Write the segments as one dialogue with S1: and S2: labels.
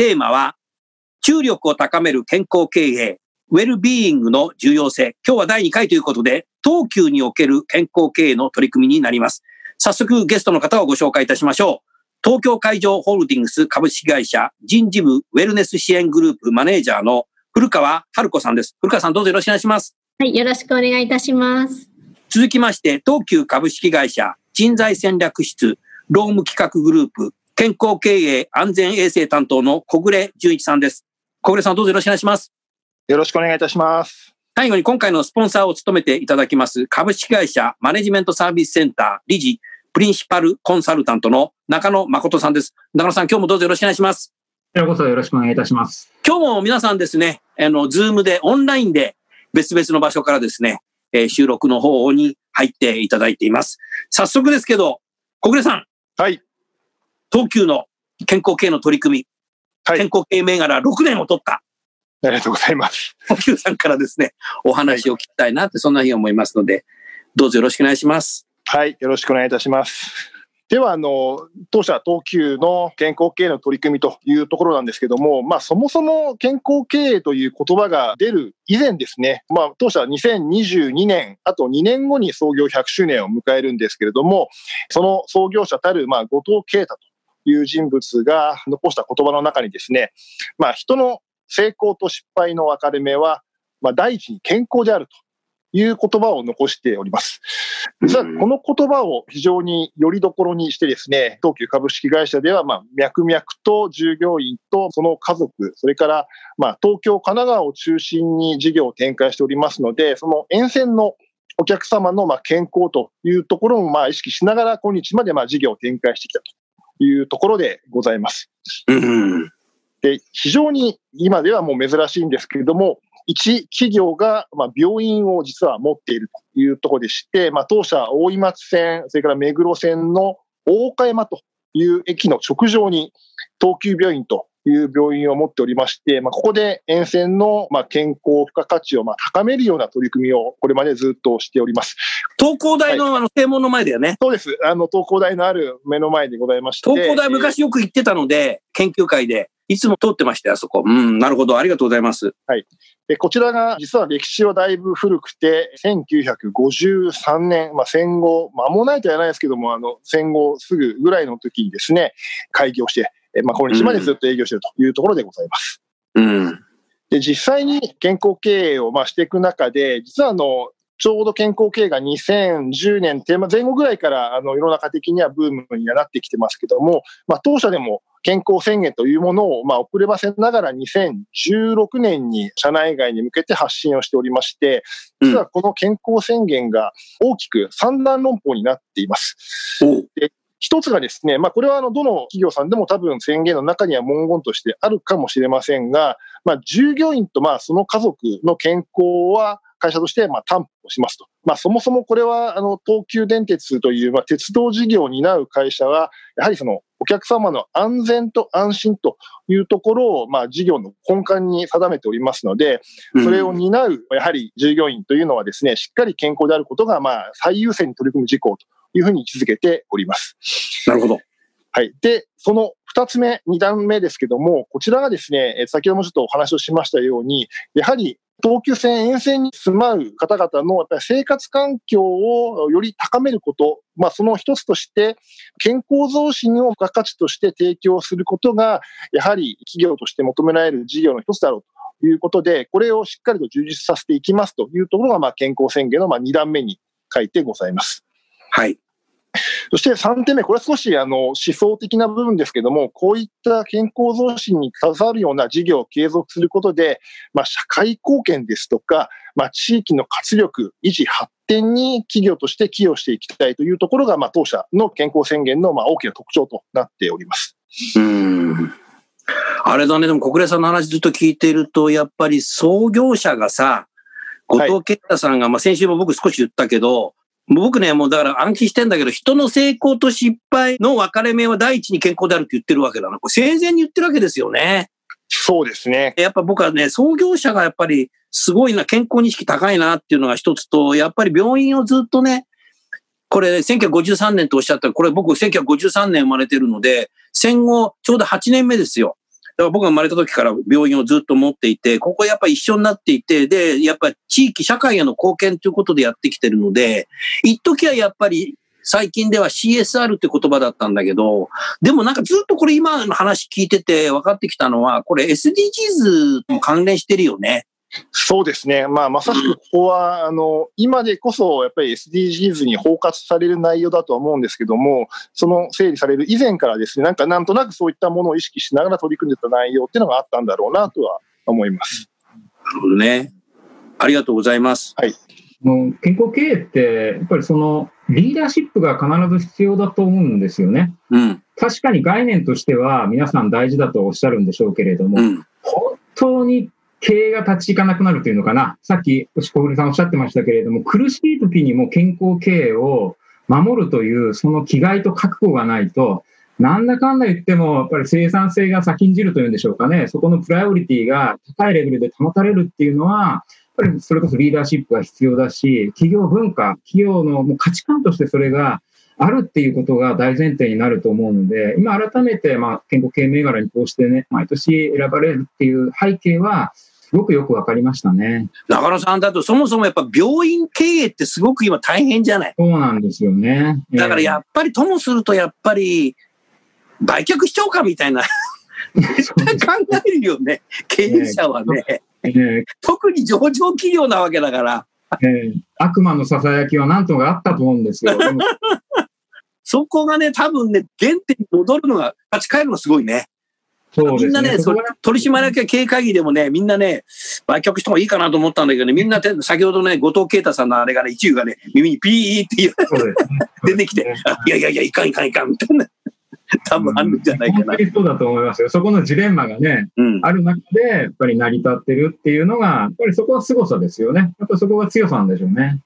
S1: テーマは注力を高める健康経営ウェルビーイングの重要性。今日は第2回ということで、東急における健康経営の取り組みになります。早速ゲストの方をご紹介いたしましょう。東京海上ホールディングス株式会社人事部ウェルネス支援グループマネージャーの古川春子さんです。古川さんどうぞよろしくお願いします。
S2: はい、よろしくお願いいたします。
S1: 続きまして、東急株式会社人材戦略室労務企画グループ健康経営安全衛生担当の小暮純一さんです。小暮さんどうぞよろしくお願いします。
S3: よろしくお願いいたします。
S1: 最後に今回のスポンサーを務めていただきます株式会社マネジメントサービスセンター理事プリンシパルコンサルタントの中野誠さんです。中野さん、今日もどうぞよろしくお願いします。
S4: よこそよろしくお願いいたします。
S1: 今日も皆さんですね、あの、ズームで、オンラインで別々の場所からですね、えー、収録の方に入っていただいています。早速ですけど、小暮さん。
S3: はい。
S1: 東急の健康系の取り組み。はい。健康系銘柄6年を取った。
S3: ありがとうございます。
S1: 東急さんからですね、お話を聞きたいなって、そんなふうに思いますので、どうぞよろしくお願いします。
S3: はい、よろしくお願いいたします。では、あの、当社東急の健康経営の取り組みというところなんですけども、まあ、そもそも健康経営という言葉が出る以前ですね、まあ、当社は2022年、あと2年後に創業100周年を迎えるんですけれども、その創業者たる、まあ、後藤啓太という人物が残した言葉の中にですね、まあ、人の成功と失敗の分かれ目は、まあ、第一に健康であるという言葉を残しております。実はこの言葉を非常によりどころにしてですね、東急株式会社では、まあ、脈々と従業員とその家族、それから、まあ、東京、神奈川を中心に事業を展開しておりますので、その沿線のお客様のまあ健康というところもまあ意識しながら、今日までまあ事業を展開してきたというところでございます。で非常に今ではもう珍しいんですけれども、一企業が、まあ、病院を実は持っているというところでして、まあ、当社大井町線、それから目黒線の大岡山という駅の直上に東急病院という病院を持っておりまして、まあ、ここで沿線のまあ健康付加価値をまあ高めるような取り組みをこれまでずっとしております。
S1: 東工大のあの正門の前だよね、はい、
S3: そうです。あの、東工大のある目の前でございまして。
S1: 東工大昔よく行ってたので、研究会で。いつも通ってましたよ、あそこ。うん、なるほど。ありがとうございます。
S3: はい。でこちらが実は歴史はだいぶ古くて、1953年、まあ、戦後、間もないとは言わないですけども、あの、戦後すぐぐらいの時にですね、開業して、まあ、今日までずっと営業しているというところでございます。
S1: うん。
S3: で、実際に健康経営をまあしていく中で、実はあの、ちょうど健康経営が2010年テーマ前後ぐらいからあの世の中的にはブームにはなってきてますけども、まあ、当社でも健康宣言というものを、まあ、遅ればせながら2016年に社内外に向けて発信をしておりまして、実はこの健康宣言が大きく三段論法になっています。で一つがですね、まあ、これはあの、どの企業さんでも多分宣言の中には文言としてあるかもしれませんが、まあ、従業員とまあ、その家族の健康は会社としてまあ担保しますと。まあ、そもそもこれは、あの、東急電鉄というまあ鉄道事業を担う会社は、やはりそのお客様の安全と安心というところを、まあ、事業の根幹に定めておりますので、それを担う、やはり従業員というのはですね、しっかり健康であることが、まあ、最優先に取り組む事項というふうに位置づけております。
S1: なるほど。
S3: はい。で、その二つ目、二段目ですけども、こちらがですね、先ほどもちょっとお話をしましたように、やはり東急線沿線に住まう方々のやっぱり生活環境をより高めること、まあ、その一つとして、健康増進を付加価値として提供することが、やはり企業として求められる事業の一つだろういうことで、これをしっかりと充実させていきますというところが、まあ、健康宣言のまあ2段目に書いてございます。
S1: はい。
S3: そして3点目、これは少しあの思想的な部分ですけども、こういった健康増進に携わるような事業を継続することで、まあ、社会貢献ですとか、まあ、地域の活力、維持、発展に企業として寄与していきたいというところが、まあ、当社の健康宣言のまあ大きな特徴となっております。
S1: うんあれだね、でも小暮さんの話ずっと聞いていると、やっぱり創業者がさ、後藤健太さんが、はい、まあ先週も僕少し言ったけど、僕ね、もうだから暗記してんだけど、人の成功と失敗の分かれ目は第一に健康であるって言ってるわけだな。これ生前に言ってるわけですよね。
S3: そうですね。
S1: やっぱ僕はね、創業者がやっぱりすごいな、健康に意識高いなっていうのが一つと、やっぱり病院をずっとね、これ1953年とおっしゃったこれ僕1953年生まれてるので、戦後ちょうど8年目ですよ。だから僕が生まれた時から病院をずっと持っていて、ここやっぱ一緒になっていて、で、やっぱ地域、社会への貢献ということでやってきてるので、一時はやっぱり最近では CSR って言葉だったんだけど、でもなんかずっとこれ今の話聞いてて分かってきたのは、これ SDGs と関連してるよね。
S3: そうですね。まあ、まさしくここは、あの、今でこそ、やっぱり SDGs に包括される内容だとは思うんですけども、その整理される以前からですね、なんかなんとなくそういったものを意識しながら取り組んでた内容っていうのがあったんだろうなとは思います。
S1: なるほどね。ありがとうございます。
S3: はい。
S4: 健康経営って、やっぱりその、リーダーシップが必ず必要だと思うんですよね。
S1: うん。
S4: 確かに概念としては皆さん大事だとおっしゃるんでしょうけれども、うん、本当に経営が立ち行かなくなるというのかな。さっき、小栗さんおっしゃってましたけれども、苦しい時にも健康経営を守るという、その気概と覚悟がないと、なんだかんだ言っても、やっぱり生産性が先んじるというんでしょうかね。そこのプライオリティが高いレベルで保たれるっていうのは、やっぱりそれこそリーダーシップが必要だし、企業文化、企業のもう価値観としてそれがあるっていうことが大前提になると思うので、今改めて、まあ、健康系銘柄にこうしてね、毎年選ばれるっていう背景は、すごくよくわかりましたね。
S1: 中野さんだと、そもそもやっぱ病院経営ってすごく今大変じゃない？
S4: そうなんですよね。
S1: だからやっぱりともすると、やっぱり、売却しちゃおうかみたいな 考えるよね、経営者はね。えー、特に上場企業なわけだから。
S4: えー、悪魔のささやきは何とかあったと思うんですよ。
S1: そこがね、多分ね、原点に戻るのが、立ち返るのがすごいね。ね、みんなね、そ取締役経営会議でもね、みんなね、売却してもいいかなと思ったんだけどね、みんな先ほどね、後藤啓太さんのあれがね、一部がね、耳にピーって言う、出てきて、いやいやいや、いかんいかんいかんみたいな。多分あるんじゃないかな。
S4: そうだと思いますよ。そこのジレンマがね、うん、ある中で、やっぱり成り立ってるっていうのが、やっぱりそこは凄さですよね。やっぱりそこが強さなんでしょうね。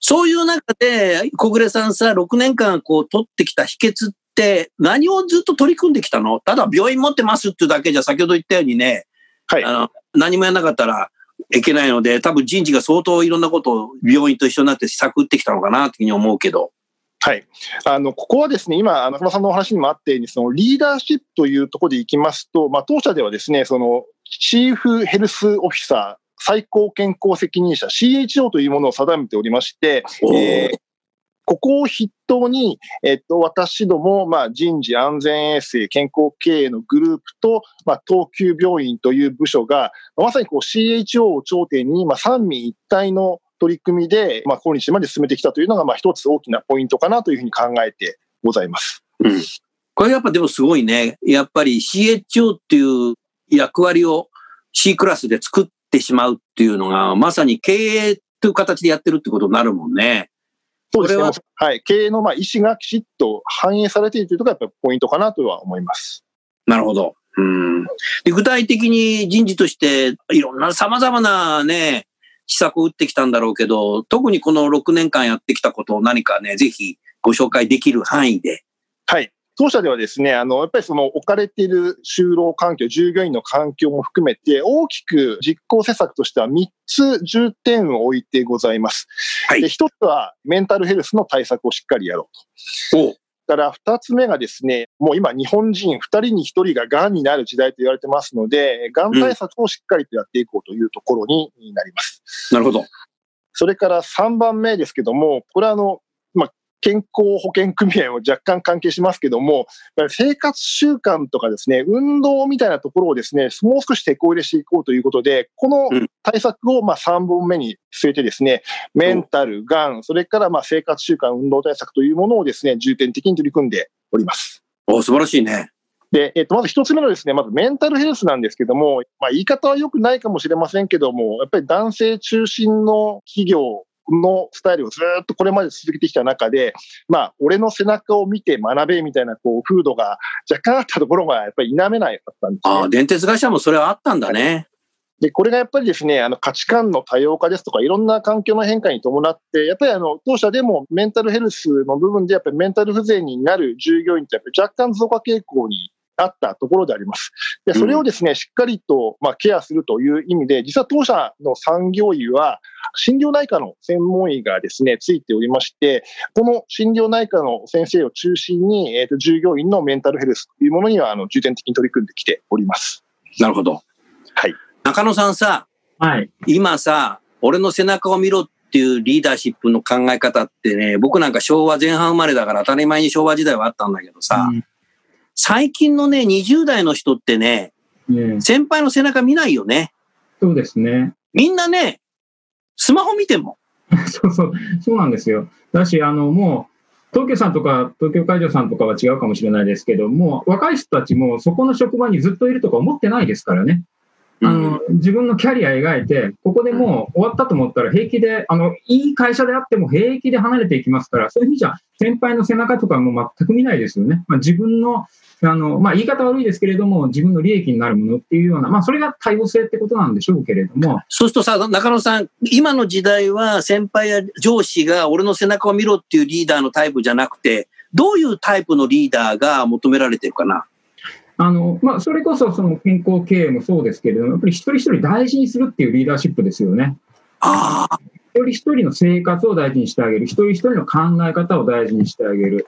S1: そういう中で、小暮さんさ、6年間こう取ってきた秘訣って何をずっと取り組んできたの？ただ病院持ってますっていうだけじゃ先ほど言ったようにね、はい、あの何もやらなかったらいけないので、多分人事が相当いろんなことを病院と一緒になって施策打ってきたのかなというふうに思うけど。
S3: はい。あの、ここはですね、今、中村さんのお話にもあったように、そのリーダーシップというところでいきますと、まあ、当社ではですね、その、チーフヘルスオフィサー、最高健康責任者 CHO というものを定めておりまして、えー、ここを筆頭に、えっと、私ども、まあ、人事安全衛生健康経営のグループと、まあ、東急病院という部署が、まさにこう CHO を頂点に、まあ、三位一体の取り組みで、まあ、今日まで進めてきたというのが、まあ、一つ大きなポイントかなというふうに考えてございます。
S1: うん。これやっぱでもすごいね。やっぱり CHO っていう役割を C クラスで作ってしまうっていうのが、まさに経営という形でやってるってことになるもんね。
S3: そうですね。はい。経営のまあ意思がきちっと反映されているというところがやっぱりポイントかなとは思います。
S1: なるほど。うんで具体的に人事としていろんな様々なね、施策を打ってきたんだろうけど、特にこの6年間やってきたことを何かね、ぜひご紹介できる範囲で。
S3: はい。当社ではですね、あの、やっぱりその置かれている就労環境、従業員の環境も含めて、大きく実行施策としては3つ重点を置いてございます。はい。で、1つはメンタルヘルスの対策をしっかりやろうと。おから2つ目がですね、もう今日本人2人に1人が癌になる時代と言われてますので、癌対策をしっかりとやっていこうというところになります。
S1: うん、なるほど。
S3: それから3番目ですけども、これはあの、まあ、健康保険組合も若干関係しますけども、生活習慣とかですね、運動みたいなところをですね、もう少し手こ入れしていこうということで、この対策をまあ3本目に据えてですね、メンタル、がん、それからまあ生活習慣、運動対策というものをですね、重点的に取り組んでおります。
S1: お素晴らしいね。
S3: で、えっと、まず一つ目のですね、まずメンタルヘルスなんですけども、まあ言い方は良くないかもしれませんけども、やっぱり男性中心の企業のスタイルをずっとこれまで続けてきた中で、まあ、俺の背中を見て学べみたいな、こう、風土が若干あったところが、やっぱり否めないかったんです、ね、
S1: ああ、電鉄会社もそれはあったんだね。
S3: で、これがやっぱりですね、あの価値観の多様化ですとか、いろんな環境の変化に伴って、やっぱりあの、当社でもメンタルヘルスの部分で、やっぱりメンタル不全になる従業員ってやっぱり若干増加傾向にあったところであります。で、それをですね、しっかりと、まあ、ケアするという意味で、実は当社の産業医は、心療内科の専門医がですね、ついておりまして、この心療内科の先生を中心に、えっ、ー、と、従業員のメンタルヘルスというものには、あの、重点的に取り組んできております。
S1: なるほど。
S3: はい。
S1: 中野さんさ、
S4: はい。
S1: 今さ、俺の背中を見ろっていうリーダーシップの考え方ってね、僕なんか昭和前半生まれだから当たり前に昭和時代はあったんだけどさ、うん最近のね、20代の人ってね、ね先輩の背中見ないよね。
S4: そうですね。
S1: みんなね、スマホ見ても。
S4: そうそう、そうなんですよ。だし、あの、もう、東京さんとか東京会場さんとかは違うかもしれないですけども、若い人たちもそこの職場にずっといるとか思ってないですからね。あの、自分のキャリア描いて、ここでもう終わったと思ったら平気で、あの、いい会社であっても平気で離れていきますから、そういう意味じゃ、先輩の背中とかも全く見ないですよね。まあ、自分の、あの、まあ、言い方悪いですけれども、自分の利益になるものっていうような、まあ、それが多様性ってことなんでしょうけれども。
S1: そうするとさ、中野さん、今の時代は先輩や上司が俺の背中を見ろっていうリーダーのタイプじゃなくて、どういうタイプのリーダーが求められてるかな？
S4: あの、まあ、それこそその健康経営もそうですけれども、やっぱり一人一人大事にするっていうリーダーシップですよね。
S1: ああ。
S4: 一人一人の生活を大事にしてあげる。一人一人の考え方を大事にしてあげる。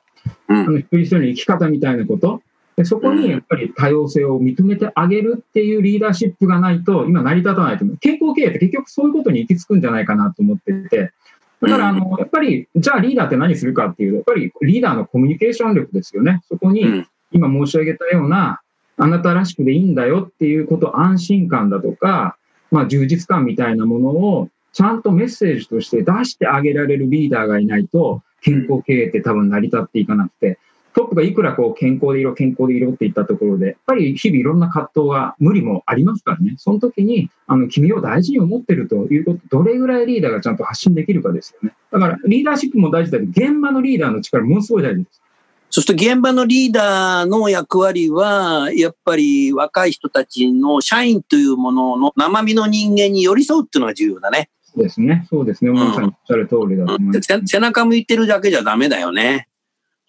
S4: うん、あの一人一人の生き方みたいなこと。でそこにやっぱり多様性を認めてあげるっていうリーダーシップがないと、今成り立たないと思う。健康経営って結局そういうことに行き着くんじゃないかなと思ってて。だから、あの、やっぱり、じゃあリーダーって何するかっていうと、やっぱりリーダーのコミュニケーション力ですよね。そこに、今申し上げたような、あなたらしくでいいんだよっていうこと、安心感だとか、まあ、充実感みたいなものを、ちゃんとメッセージとして出してあげられるリーダーがいないと、健康経営って多分成り立っていかなくて、トップがいくらこう健康でいろ、健康でいろって言ったところで、やっぱり日々いろんな葛藤が無理もありますからね。その時に、あの、君を大事に思ってるということ、どれぐらいリーダーがちゃんと発信できるかですよね。だからリーダーシップも大事だけど、現場のリーダーの力ものすごい大事です。
S1: そして現場のリーダーの役割は、やっぱり若い人たちの社員というものの生身の人間に寄り添うっていうのが重要だね。
S4: そうですね。そうですね。まさにおっしゃる通りだと思います、
S1: うん、背中向いてるだけじゃダメだよね。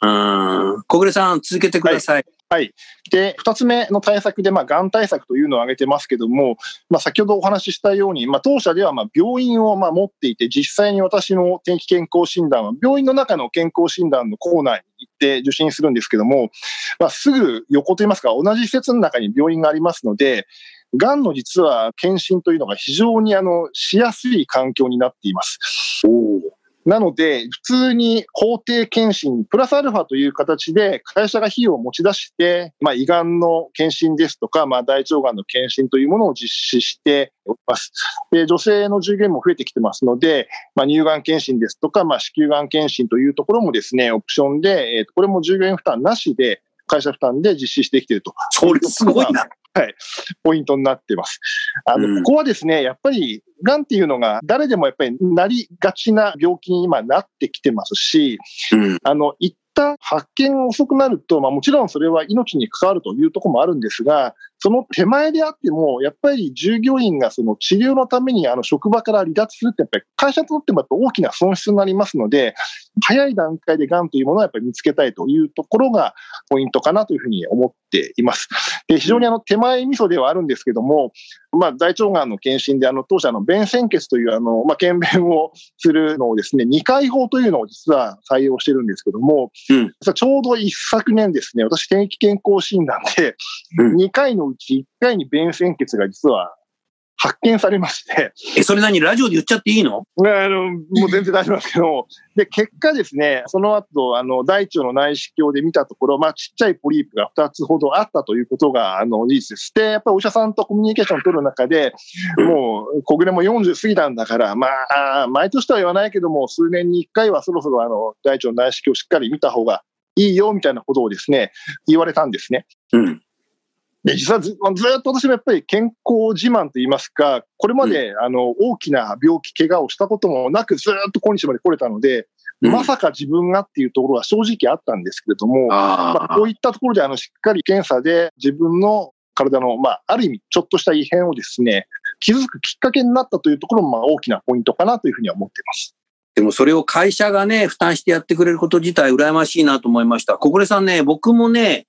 S1: うん。小暮さん、続けてください。はい
S3: はい。で、二つ目の対策で、まあ、がん対策というのを挙げてますけども、まあ、先ほどお話ししたように、まあ、当社では、まあ、病院を、まあ、持っていて、実際に私の定期健康診断は、病院の中の健康診断のコーナーに行って受診するんですけども、まあ、すぐ横といいますか、同じ施設の中に病院がありますので、がんの実は検診というのが非常にあの、しやすい環境になっています。
S1: お
S3: なので、普通に法定検診プラスアルファという形で会社が費用を持ち出して、まあ、胃がんの検診ですとか、まあ、大腸がんの検診というものを実施しております。で、女性の従業員も増えてきてますので、まあ、乳がん検診ですとか、まあ、子宮がん検診というところもですね、オプションで、えー、これも従業員負担なしで、会社負担で実施してきていると。
S1: それすごいな。
S3: はい。ポイントになっています。あの、うん、ここはですね、やっぱり、がんっていうのが誰でもやっぱりなりがちな病気に今なってきてますし、うん、あの、一旦発見遅くなると、まあもちろんそれは命に関わるというところもあるんですが、その手前であっても、やっぱり従業員がその治療のためにあの職場から離脱するって、やっぱり会社にとってもやっぱ大きな損失になりますので、早い段階で癌というものはやっぱり見つけたいというところがポイントかなというふうに思っています。で非常にあの手前味噌ではあるんですけども、まあ、大腸がんの検診であの当社の便潜血というあの、まあ、検便をするのをですね、2回法というのを実は採用してるんですけども、うん、ちょうど一昨年ですね、私定期健康診断で、2回のうち1回に便潜血が実は発見されまして。
S1: え、それ何？ラジオで言っちゃっていいの？
S3: あの、もう全然大丈夫ですけど、で、結果ですね、その後、あの、大腸の内視鏡で見たところ、まあ、ちっちゃいポリープが2つほどあったということが、あの、事実です。で、やっぱりお医者さんとコミュニケーションを取る中で、もう、小暮も40過ぎたんだから、まあ、毎年とは言わないけども、数年に1回はそろそろ、あの、大腸の内視鏡をしっかり見た方がいいよ、みたいなことをですね、言われたんですね。うん。で、実はずずっと私もやっぱり健康自慢といいますか、これまで、あの大きな病気、怪我をしたこともなく、ずっと今日まで来れたので、うん、まさか自分がっていうところは正直あったんですけれども、まあ、こういったところであのしっかり検査で自分の体の、まあ、ある意味、ちょっとした異変をですね、気づくきっかけになったというところも、まあ、大きなポイントかなというふうには思っています。
S1: でもそれを会社がね、負担してやってくれること自体羨ましいなと思いました。小暮さんね、僕もね、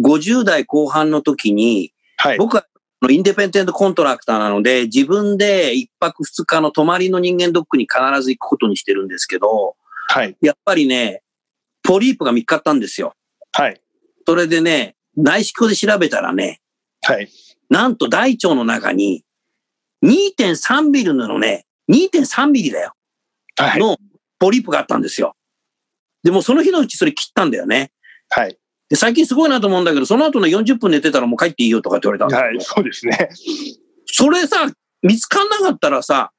S1: 50代後半の時に、はい、僕はインデペンデントコントラクターなので、自分で一泊二日の泊まりの人間ドックに必ず行くことにしてるんですけど、はい。やっぱりね、ポリープが見つかったんですよ。はい。それでね、内視鏡で調べたらね、はい。なんと大腸の中に2.3ミリのね、2.3ミリだよ。はい。のポリープがあったんですよ。でもその日のうちそれ切ったんだよね。はい。で、最近すごいなと思うんだけど、その後の40分寝てたらもう帰っていいよとかって言われたん
S3: はい、そうですね。
S1: それさ、見つかんなかったらさ、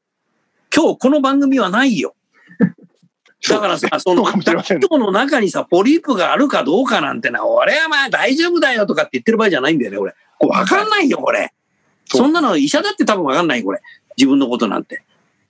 S1: 今日この番組はないよ。だからさ、その、ダクトの中にさ、ポリープがあるかどうかなんてな、俺はまあ大丈夫だよとかって言ってる場合じゃないんだよね、俺。わかんないよ、これ。そんなの医者だって多分わかんない、これ。自分のことなんて。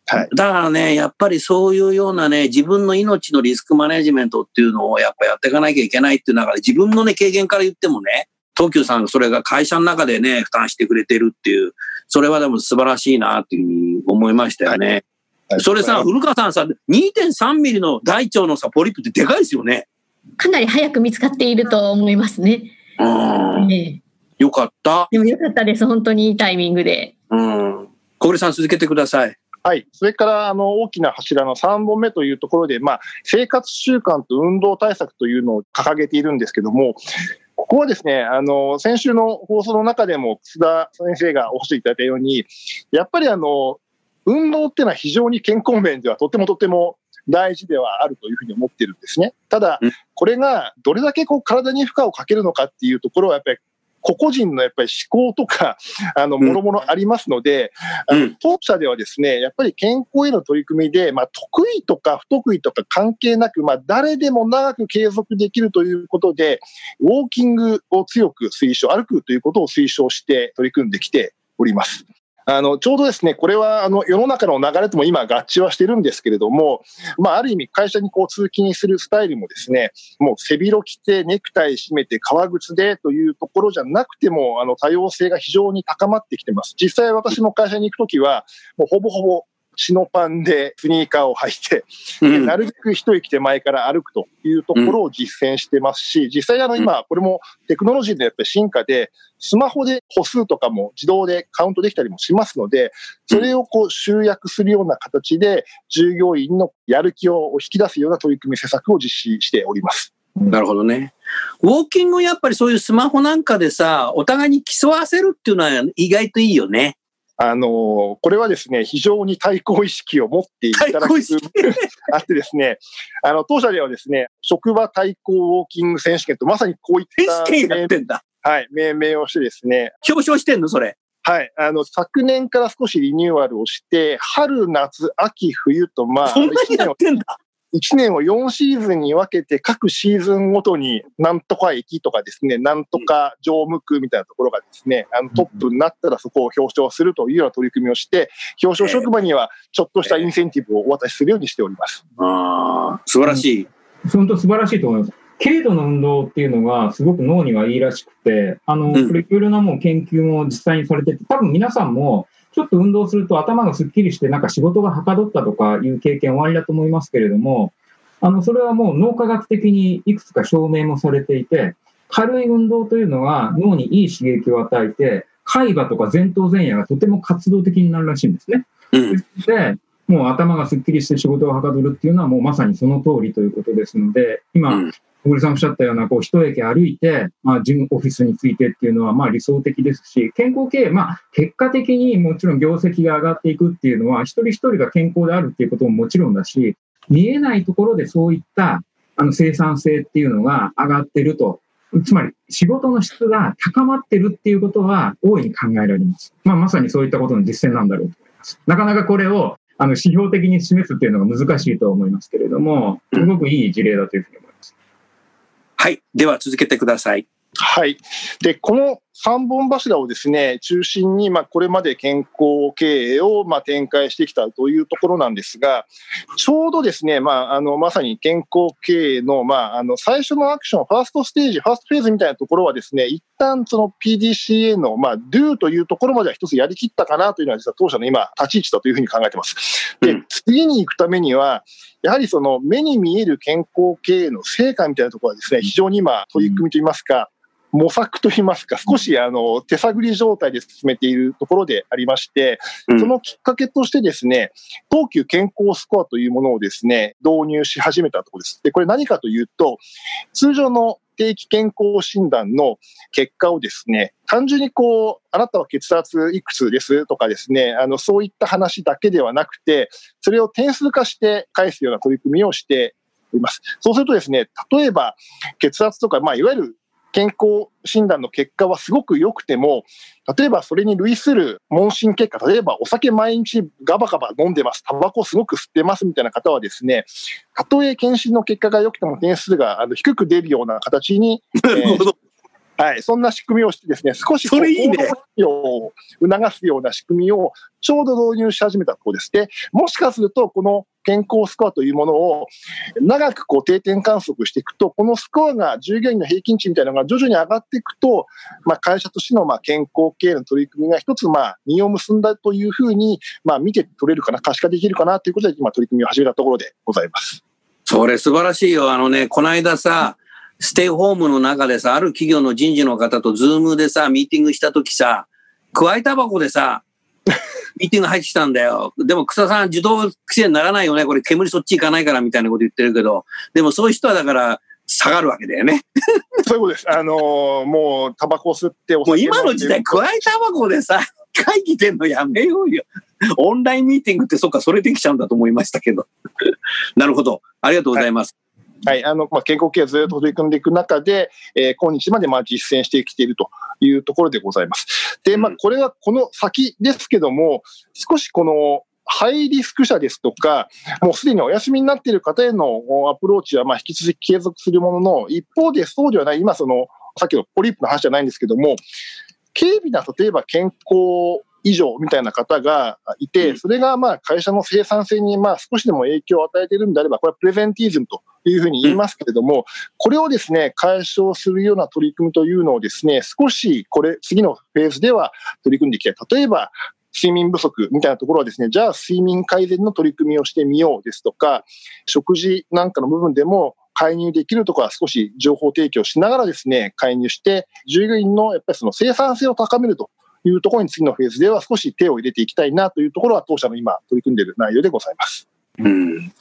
S1: はい、だからね、やっぱりそういうようなね、自分の命のリスクマネジメントっていうのをやっぱやっていかなきゃいけないっていう中で、自分のね、経験から言ってもね、東急さんそれが会社の中でね、負担してくれてるっていう、それはでも素晴らしいなっていうふうに思いましたよね。はい、それさ、古川さんさ、2.3ミリの大腸のさ、ポリプってでかいですよね。
S2: かなり早く見つかっていると思いますね。
S1: うん。ね、よかった。
S2: でもよかったです。本当にいいタイミングで。
S1: うん。小暮さん続けてください。
S3: はい。それから、あの、大きな柱の3本目というところで、まあ、生活習慣と運動対策というのを掲げているんですけども、ここはですね、あの、先週の放送の中でも、楠田先生がおっしゃっていただいたように、やっぱりあの、運動っていうのは非常に健康面ではとてもとても大事ではあるというふうに思ってるんですね。ただ、これがどれだけこう体に負荷をかけるのかっていうところはやっぱり個々人のやっぱり思考とか、あの、もろもろありますので、うん、あの当社ではですね、やっぱり健康への取り組みで、まあ、得意とか不得意とか関係なく、まあ、誰でも長く継続できるということで、ウォーキングを強く推奨、歩くということを推奨して取り組んできております。あの、ちょうどですね、これは、あの、世の中の流れとも今合致はしてるんですけれども、まあ、ある意味会社にこう通勤するスタイルもですね、もう背広着て、ネクタイ締めて、革靴でというところじゃなくても、あの、多様性が非常に高まってきてます。実際私も会社に行くときは、もうほぼほぼシノパンでスニーカーを履いて、なるべく一息手前から歩くというところを実践してますし、実際あの今、これもテクノロジーのやっぱり進化で、スマホで歩数とかも自動でカウントできたりもしますので、それをこう集約するような形で、従業員のやる気を引き出すような取り組み施策を実施しております。
S1: なるほどね。ウォーキングやっぱりそういうスマホなんかでさ、お互いに競わせるっていうのは意外といいよね。
S3: あの、これはですね、非常に対抗意識を持っていただくあってですね、あの、当社ではですね、職場対抗ウォーキング選手権とまさにこういった。
S1: 選手権やってんだ。
S3: はい、命名をしてですね。
S1: 表彰してんのそれ。
S3: はい。あの、昨年から少しリニューアルをして、春、夏、秋、冬と、まあ、
S1: そんなにやってんだ。
S3: 1年を4シーズンに分けて各シーズンごとになんとか駅とかですね、なんとか乗務区みたいなところがですね、あのトップになったらそこを表彰するというような取り組みをして、表彰職場にはちょっとしたインセンティブをお渡しするようにしております。
S1: ああ、素晴らしい。
S4: 本当素晴らしいと思います。軽度の運動っていうのがすごく脳にはいいらしくて、あの、これいろいろなもう研究も実際にされてて、多分皆さんもちょっと運動すると頭がすっきりして、なんか仕事がはかどったとかいう経験おありだと思いますけれども、あの、それはもう脳科学的にいくつか証明もされていて、軽い運動というのは脳にいい刺激を与えて、海馬とか前頭前野がとても活動的になるらしいんですね。うん、で、もう頭がすっきりして仕事がはかどるっていうのはもうまさにその通りということですので、今、うん、小栗さんおっしゃったような、こう、一駅歩いて、まあ、事務オフィスについてっていうのは、まあ、理想的ですし、健康経営、まあ、結果的にもちろん業績が上がっていくっていうのは、一人一人が健康であるっていうことももちろんだし、見えないところでそういった、あの、生産性っていうのが上がってると。つまり、仕事の質が高まってるっていうことは大いに考えられます。まあ、まさにそういったことの実践なんだろうと思います。なかなかこれを、あの、指標的に示すっていうのが難しいと思いますけれども、すごくいい事例だというふうに思います。
S1: はい。では続けてください。
S3: はい。で、この3本柱をですね、中心に、まあ、これまで健康経営を、まあ、展開してきたというところなんですが、ちょうどですね、まあ、あの、まさに健康経営の、まあ、あの、最初のアクション、ファーストステージ、ファーストフェーズみたいなところはですね、一旦その PDCA の、まあ、do というところまでは一つやりきったかなというのは、実は当社の今、立ち位置だというふうに考えてます。で、次に行くためには、やはりその目に見える健康経営の成果みたいなところはですね、非常に今取り組みといいますか、模索といいますか、少しあの手探り状態で進めているところでありまして、そのきっかけとしてですね、東急健康スコアというものをですね、導入し始めたところです。で、これ何かというと、通常の定期健康診断の結果をですね、単純にこう、あなたは血圧いくつですとかですね、あの、そういった話だけではなくて、それを点数化して返すような取り組みをしています。そうするとですね、例えば血圧とか、まあ、いわゆる健康診断の結果はすごく良くても、例えばそれに類する問診結果、例えばお酒毎日ガバガバ飲んでます、タバコすごく吸ってますみたいな方はですね、たとえ検診の結果が良くても点数があの低く出るような形に、
S1: えー、
S3: はい、そんな仕組みをしてですね、少し
S1: それいいね。
S3: を促すような仕組みをちょうど導入し始めたところです。で、もしかすると、この健康スコアというものを長くこう定点観測していくと、このスコアが従業員の平均値みたいなのが徐々に上がっていくと、まあ、会社としてのまあ健康経営の取り組みが一つまあ実を結んだというふうにまあ見て取れるかな、可視化できるかなということで今取り組みを始めたところでございます。
S1: それ素晴らしいよ。あのね、この間さ、ステイホームの中でさ、ある企業の人事の方とズームでさ、ミーティングしたときさ、くわえタバコでさ、ミーティング入ってきたんだよ。でも草さん自動規制にならないよね。これ煙そっち行かないからみたいなこと言ってるけど、でもそういう人はだから下がるわけだよね。
S3: そういうことです。あのー、もうタバコ吸って
S1: もう今の時代くわえタバコでさ、会議出んのやめようよ。オンラインミーティングってそっか、それできちゃうんだと思いましたけど。なるほど。ありがとうございます。
S3: はいはい、あの、まあ、健康ケアずっと取り組んでいく中で、えー、今日までまあ実践してきているというところでございます。で、まあ、これはこの先ですけども、少しこの、ハイリスク者ですとか、もうすでにお休みになっている方へのアプローチはまあ引き続き継続するものの、一方でそうではない、今その、さっきのポリープの話じゃないんですけども、軽微な例えば健康以上みたいな方がいて、それがまあ会社の生産性にまあ少しでも影響を与えているんであれば、これはプレゼンティズムというふうに言いますけれども、これをですね、解消するような取り組みというのをですね、少しこれ、次のフェーズでは取り組んでいきたい。例えば、睡眠不足みたいなところはですね、じゃあ睡眠改善の取り組みをしてみようですとか、食事なんかの部分でも介入できるところは少し情報提供しながらですね、介入して、従業員のやっぱりその生産性を高めるというところに次のフェーズでは少し手を入れていきたいなというところは当社の今取り組んでいる内容でございます。
S1: うん。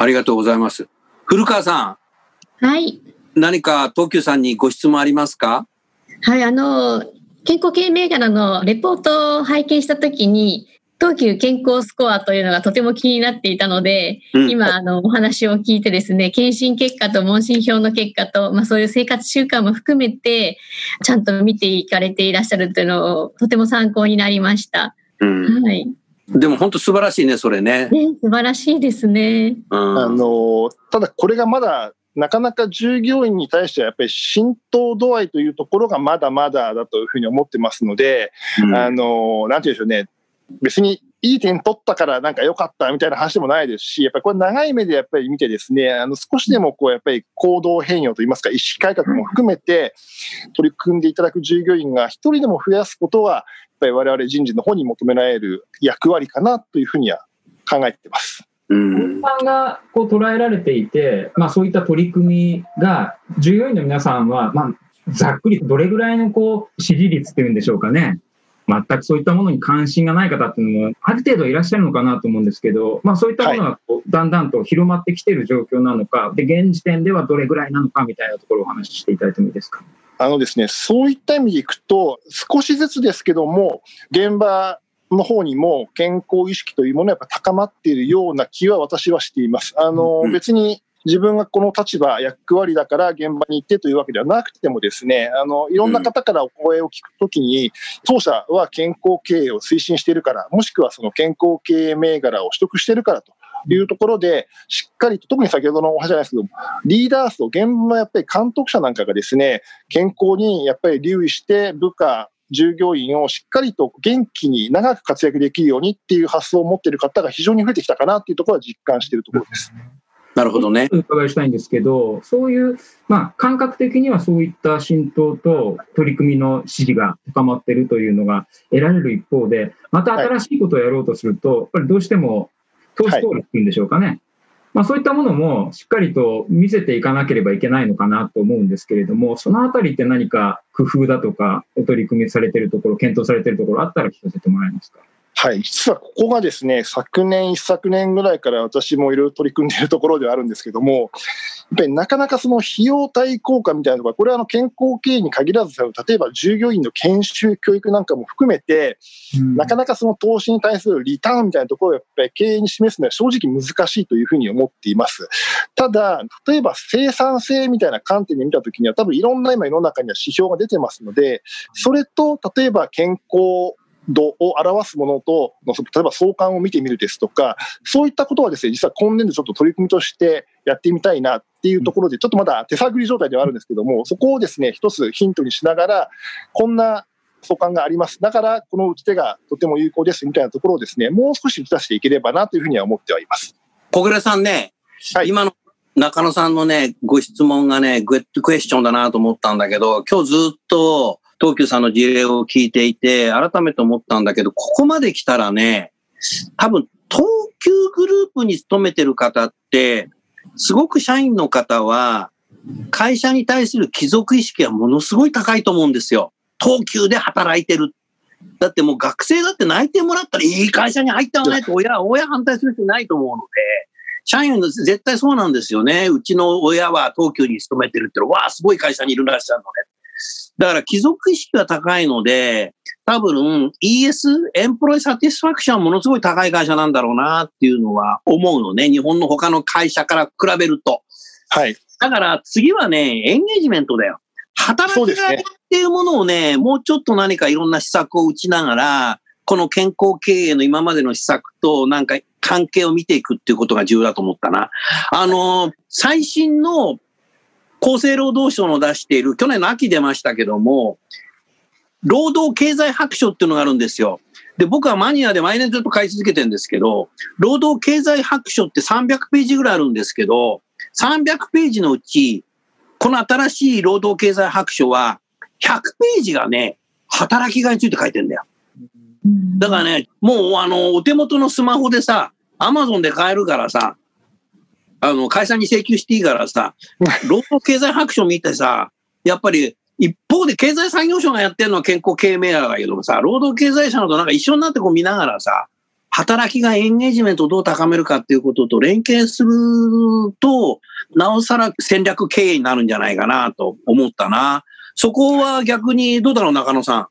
S1: ありがとうございます。古川さ
S2: ん。はい。
S1: 何か東急さんにご質問ありますか？
S2: はい、あの、健康系銘柄のレポートを拝見したときに、東急健康スコアというのがとても気になっていたので、うん、今、あの、お話を聞いてですね、検診結果と問診票の結果と、まあそういう生活習慣も含めて、ちゃんと見ていかれていらっしゃるというのを、とても参考になりました。
S1: うん、はい。でも本当素晴らしいね、それね。
S2: ね素晴らしいですね。
S3: うん、あの、ただこれがまだなかなか従業員に対してはやっぱり浸透度合いというところがまだまだだというふうに思ってますので、うん、あの、なんていうんでしょうね、別にいい点取ったからなんか良かったみたいな話でもないですし、やっぱりこれ長い目でやっぱり見てですね、あの少しでもこうやっぱり行動変容といいますか、意識改革も含めて取り組んでいただく従業員が一人でも増やすことは、ぱり我々人事の方に求められる役割かなというふうには考えています。
S4: うん、さんがこう捉えられていて、まあ、そういった取り組みが従業員の皆さんは、まあ、ざっくりどれぐらいのこう支持率っていうんでしょうかね全くそういったものに関心がない方っていうのも、ある程度いらっしゃるのかなと思うんですけど、まあそういったものがこうだんだんと広まってきている状況なのか、で、現時点ではどれぐらいなのかみたいなところをお話ししていただいてもいいですか？
S3: あのですね、そういった意味でいくと、少しずつですけども、現場の方にも健康意識というものがやっぱ高まっているような気は私はしています。あの、別に自分がこの立場、役割だから現場に行ってというわけではなくてもですね、あの、いろんな方からお声を聞くときに、当社は健康経営を推進しているから、もしくはその健康経営銘柄を取得しているからと。いうところで、しっかりと、特に先ほどのお話じゃないですけど、リーダー層、現場やっぱり監督者なんかがですね、健康にやっぱり留意して、部下、従業員をしっかりと元気に長く活躍できるようにっていう発想を持っている方が非常に増えてきたかなっていうところは実感しているところです。
S1: なるほどね。
S4: お伺いしたいんですけど、そういう、まあ、感覚的にはそういった浸透と取り組みの支持が高まっているというのが得られる一方で、また新しいことをやろうとすると、はい、やっぱりどうしても投資効率っていうんでしょうかね。はい、まあ、そういったものもしっかりと見せていかなければいけないのかなと思うんですけれども、そのあたりって何か工夫だとか、お取り組みされてるところ、検討されてるところあったら聞かせてもらえますか？
S3: はい、実はここがですね、昨年、一昨年ぐらいから私もいろいろ取り組んでいるところではあるんですけども、やっぱりなかなかその費用対効果みたいなところ、これはあの健康経営に限らず、例えば従業員の研修、教育なんかも含めて、なかなかその投資に対するリターンみたいなところをやっぱり経営に示すのは正直難しいというふうに思っています。ただ、例えば生産性みたいな観点で見たときには、多分いろんな今世の中には指標が出てますので、それと例えば健康、度を表すものと、例えば相関を見てみるですとか、そういったことはですね、実は今年度ちょっと取り組みとしてやってみたいなっていうところで、ちょっとまだ手探り状態ではあるんですけども、そこをですね、一つヒントにしながら、こんな相関があります。だから、この打ち手がとても有効ですみたいなところをですね、もう少し打ち出していければなというふうには思ってはいます。
S1: 小倉さんね、はい、今の中野さんのね、ご質問がね、グッドクエスチョンだなと思ったんだけど、今日ずっと東急さんの事例を聞いていて、改めて思ったんだけど、ここまで来たらね、多分、東急グループに勤めてる方って、すごく社員の方は、会社に対する貴族意識はものすごい高いと思うんですよ。東急で働いてる。だってもう学生だって内定もらったらいい会社に入ったわねって親、親反対する人いないと思うので、社員の絶対そうなんですよね。うちの親は東急に勤めてるってのはわあ、すごい会社にいるらっしゃるのね。だから貴族意識が高いので、多分 ES、エンプロイサティスファクションはものすごい高い会社なんだろうなっていうのは思うのね。日本の他の会社から比べると。
S3: はい。
S1: だから次はね、エンゲージメントだよ。働きがいっていうものをね、もうちょっと何かいろんな施策を打ちながら、この健康経営の今までの施策となんか関係を見ていくっていうことが重要だと思ったな。あの、最新の厚生労働省の出している、去年の秋出ましたけども、労働経済白書っていうのがあるんですよ。で、僕はマニアで毎年ずっと買い続けてるんですけど、労働経済白書って300ページぐらいあるんですけど、300ページのうち、この新しい労働経済白書は、100ページがね、働きがいについて書いてんだよ。だからね、もうあの、お手元のスマホでさ、アマゾンで買えるからさ、あの、会社に請求していいからさ、労働経済白書見てさ、やっぱり一方で経済産業省がやってるのは健康経営メアだけどもさ、労働経済者のとなんか一緒になってこう見ながらさ、働きがエンゲージメントをどう高めるかっていうことと連携すると、なおさら戦略経営になるんじゃないかなと思ったな。そこは逆にどうだろう、中野さん。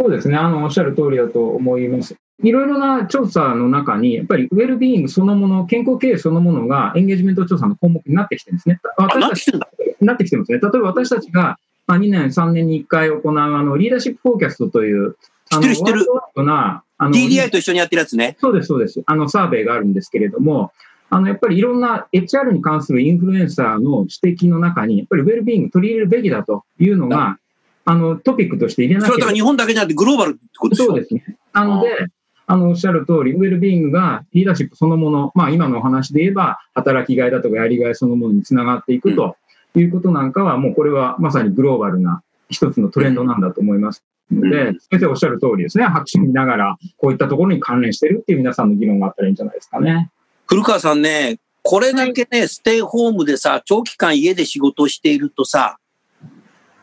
S4: そうですね。あの、おっしゃる通りだと思います。いろいろな調査の中に、やっぱりウェルビーイングそのもの、健康経営そのものがエンゲージメント調査の項目になってきてるんですね。
S1: 私たち
S4: なってきてますね。例えば私たちが2年、3年に1回行うあのリーダーシップフォーキャストという、
S1: 知ってる知ってる。なあの DDI と一緒にやってるやつね。
S4: そうです、そうです。あのサーベイがあるんですけれども、あのやっぱりいろんな HR に関するインフルエンサーの指摘の中に、やっぱりウェルビーイング取り入れるべきだというのが、あのトピックとして入れなきゃ
S1: それだから日本だけじゃなくてグローバルってことです
S4: そうですね。なので、あの、おっしゃる通り、ウェルビーイングがリーダーシップそのもの、まあ今のお話で言えば、働きがいだとかやりがいそのものにつながっていくということなんかは、もうこれはまさにグローバルな一つのトレンドなんだと思いますので、先生おっしゃる通りですね、拍手見ながら、こういったところに関連してるっていう皆さんの議論があったらいいんじゃないですかね。
S1: 古川さんね、これだけね、ステイホームでさ、長期間家で仕事をしているとさ、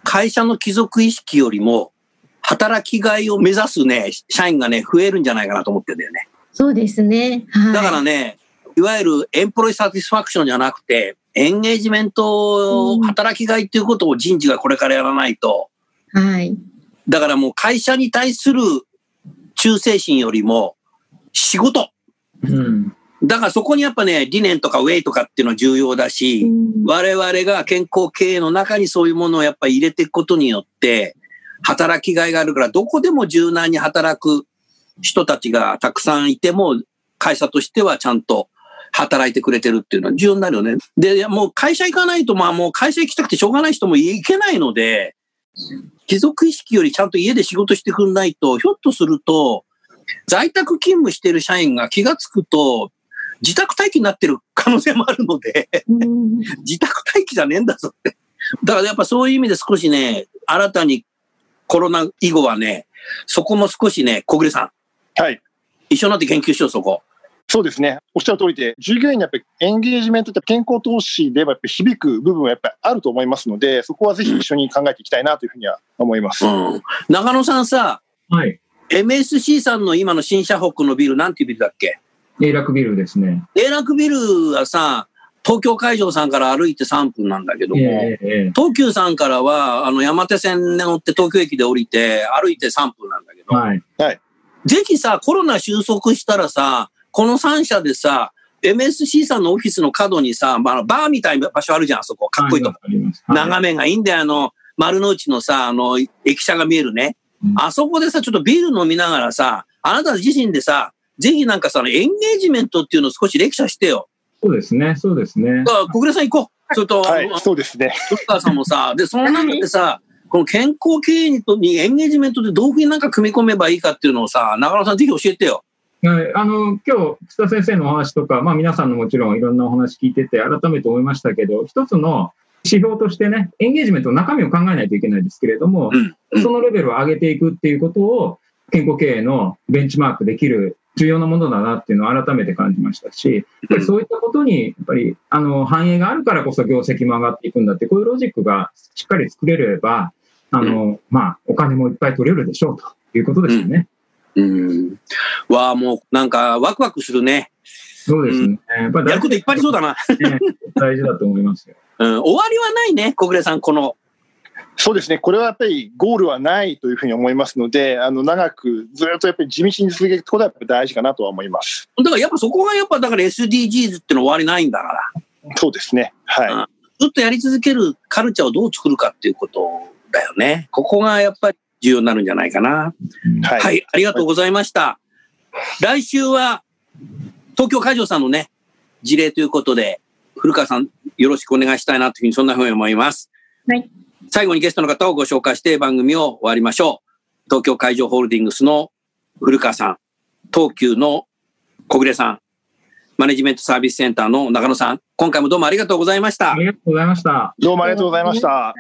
S1: 会社の帰属意識よりも、働きがいを目指すね、社員がね、増えるんじゃないかなと思ってんだよね。
S2: そうですね。
S1: はい、だからね、いわゆるエンプロイサティスファクションじゃなくて、エンゲージメント、働きがいっていうことを人事がこれからやらないと。
S2: はい。
S1: だからもう会社に対する忠誠心よりも仕事。うん。だからそこにやっぱね、理念とかウェイとかっていうのは重要だし、うん、我々が健康経営の中にそういうものをやっぱり入れていくことによって、働きがいがあるから、どこでも柔軟に働く人たちがたくさんいても、会社としてはちゃんと働いてくれてるっていうのは重要になるよね。で、もう会社行かないと、まあもう会社行きたくてしょうがない人も行けないので、帰属意識よりちゃんと家で仕事してくんないと、ひょっとすると、在宅勤務してる社員が気がつくと、自宅待機になってる可能性もあるので自宅待機じゃねえんだぞって。だからやっぱそういう意味で少しね、新たにコロナ以後はね、そこも少しね、小暮さ
S3: ん。はい。
S1: 一緒になって研究しよう、そこ。
S3: そうですね。おっしゃる通りで、従業員のやっぱりエンゲージメントって健康投資でやっぱり響く部分はやっぱりあると思いますので、そこはぜひ一緒に考えていきたいなというふうには思います。うん、
S1: 中野さんさ、
S4: はい。
S1: MSC さんの今の新社北のビル、なんていうビルだっけ？
S4: 永楽ビルですね。
S1: 永楽ビルはさ、東京会場さんから歩いて3分なんだけども、えー、東急さんからは、あの、山手線に乗って東京駅で降りて、歩いて3分なんだけど、
S4: はい。
S3: はい。
S1: ぜひさ、コロナ収束したらさ、この3社でさ、MSC さんのオフィスの角にさ、まあ、バーみたいな場所あるじゃん、あそこ。かっこいいとこ。眺めがいいんだよ、あの、丸の内のさ、あの、駅舎が見えるね。うん、あそこでさ、ちょっとビール飲みながらさ、あなた自身でさ、ぜひなんかさ、エンゲージメントっていうのを少しレクチャーしてよ。
S4: そうですね、そうですね。
S1: だから、小暮さん行こう。それと、
S3: はい、そうですね。
S1: 古川さんもさ、で、その中でさ、この健康経営にエンゲージメントでどういうふうになんか組み込めばいいかっていうのをさ、長野さんぜひ教えてよ。
S4: はい、あの、今日、草田先生のお話とか、まあ皆さんのもちろんいろんなお話聞いてて、改めて思いましたけど、一つの指標としてね、エンゲージメントの中身を考えないといけないですけれども、うんうん、そのレベルを上げていくっていうことを、健康経営のベンチマークできる重要なものだなっていうのを改めて感じましたし、そういったことに、やっぱり、あの、反映があるからこそ業績も上がっていくんだって、こういうロジックがしっかり作れれば、あの、まあ、お金もいっぱい取れるでしょうということですよね。
S1: うん。うん、わあ、もう、なんか、ワクワクするね。
S4: そうですね。や
S1: っぱやることいっぱいありそうだな。
S4: ね、大事だと思いますよ。
S1: うん、終わりはないね、小暮さん、この
S3: そうですね、これはやっぱりゴールはないというふうに思いますので、あの長くずっとやっぱり地道に続けることはやっぱり大事かなとは思います。
S1: だからやっぱそこがやっぱだから SDGs っての終わりないんだから。
S3: そうですね。はい。
S1: ずっとやり続けるカルチャーをどう作るかっていうことだよね。ここがやっぱり重要になるんじゃないかな。はい。はい、ありがとうございました。来週は東京海上さんのね、事例ということで、古川さんよろしくお願いしたいなというふうにそんなふうに思います。
S2: はい。
S1: 最後にゲストの方をご紹介して番組を終わりましょう。東京海上ホールディングスの古川さん、東急の小暮さん、マネジメントサービスセンターの中野さん、今回もどうもありがとうございました。
S4: ありがとうございました。
S3: どうもありがとうございました。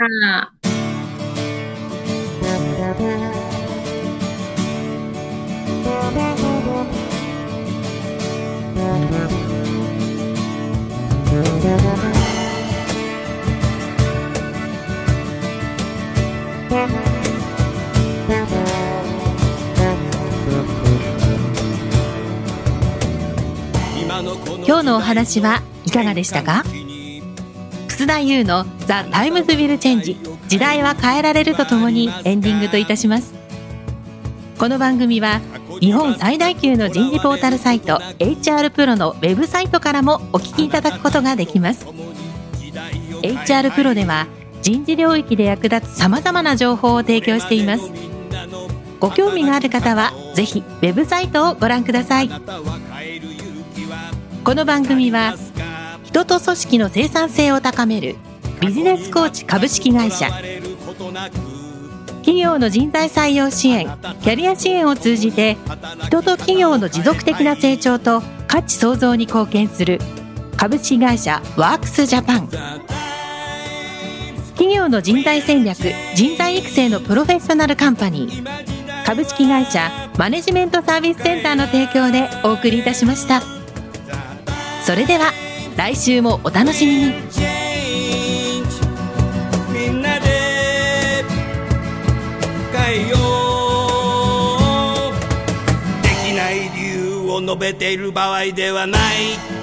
S5: 今日のお話はいかがでしたか？楠田祐の「The Times Will Change 時代は変えられる」とともにエンディングといたします。この番組は日本最大級の人事ポータルサイト HR プロのウェブサイトからもお聞きいただくことができます。HR プロでは人事領域で役立つさまざまな情報を提供しています。ご興味がある方はぜひウェブサイトをご覧ください。この番組は人と組織の生産性を高めるビジネスコーチ株式会社。企業の人材採用支援キャリア支援を通じて人と企業の持続的な成長と価値創造に貢献する株式会社ワークスジャパン。企業の人材戦略人材育成のプロフェッショナルカンパニー株式会社マネジメントサービスセンターの提供でお送りいたしました。それでは来週もお楽しみに。みんなで変えう。
S6: できない理由を述べている場合ではない。